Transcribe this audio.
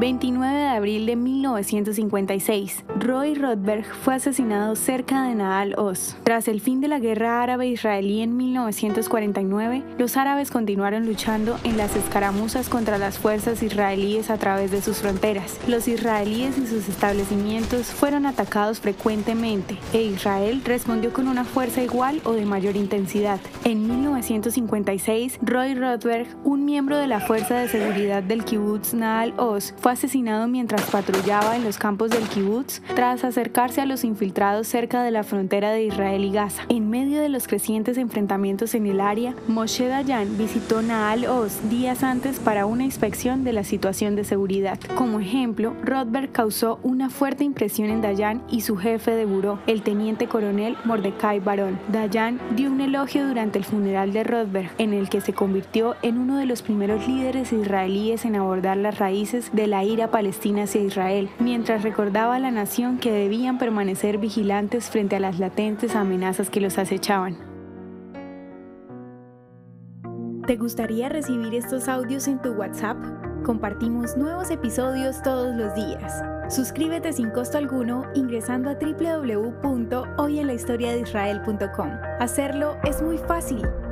29 de abril de 1956, Roy Rothberg fue asesinado cerca de Naal Oz. Tras el fin de la guerra árabe-israelí en 1949, los árabes continuaron luchando en las escaramuzas contra las fuerzas israelíes a través de sus fronteras. Los israelíes y sus establecimientos fueron atacados frecuentemente e Israel respondió con una fuerza igual o de mayor intensidad. En 1956, Roy Rothberg, un miembro de la Fuerza de Seguridad del kibbutz Naal Oz, fue asesinado mientras patrullaba en los campos del kibbutz tras acercarse a los infiltrados cerca de la frontera de Israel y Gaza. En medio de los crecientes enfrentamientos en el área, Moshe Dayan visitó Naal Oz días antes para una inspección de la situación de seguridad. Como ejemplo, Rothberg causó una fuerte impresión en Dayan y su jefe de buró, el teniente coronel Mordecai Barón. Dayan dio un elogio durante el funeral de Rothberg, en el que se convirtió en uno de los primeros líderes israelíes en abordar las raíces de la ira palestina hacia Israel, mientras recordaba a la nación que debían permanecer vigilantes frente a las latentes amenazas que los acechaban. ¿Te gustaría recibir estos audios en tu WhatsApp? Compartimos nuevos episodios todos los días. Suscríbete sin costo alguno ingresando a www.hoyenlahistoriadeisrael.com. Hacerlo es muy fácil.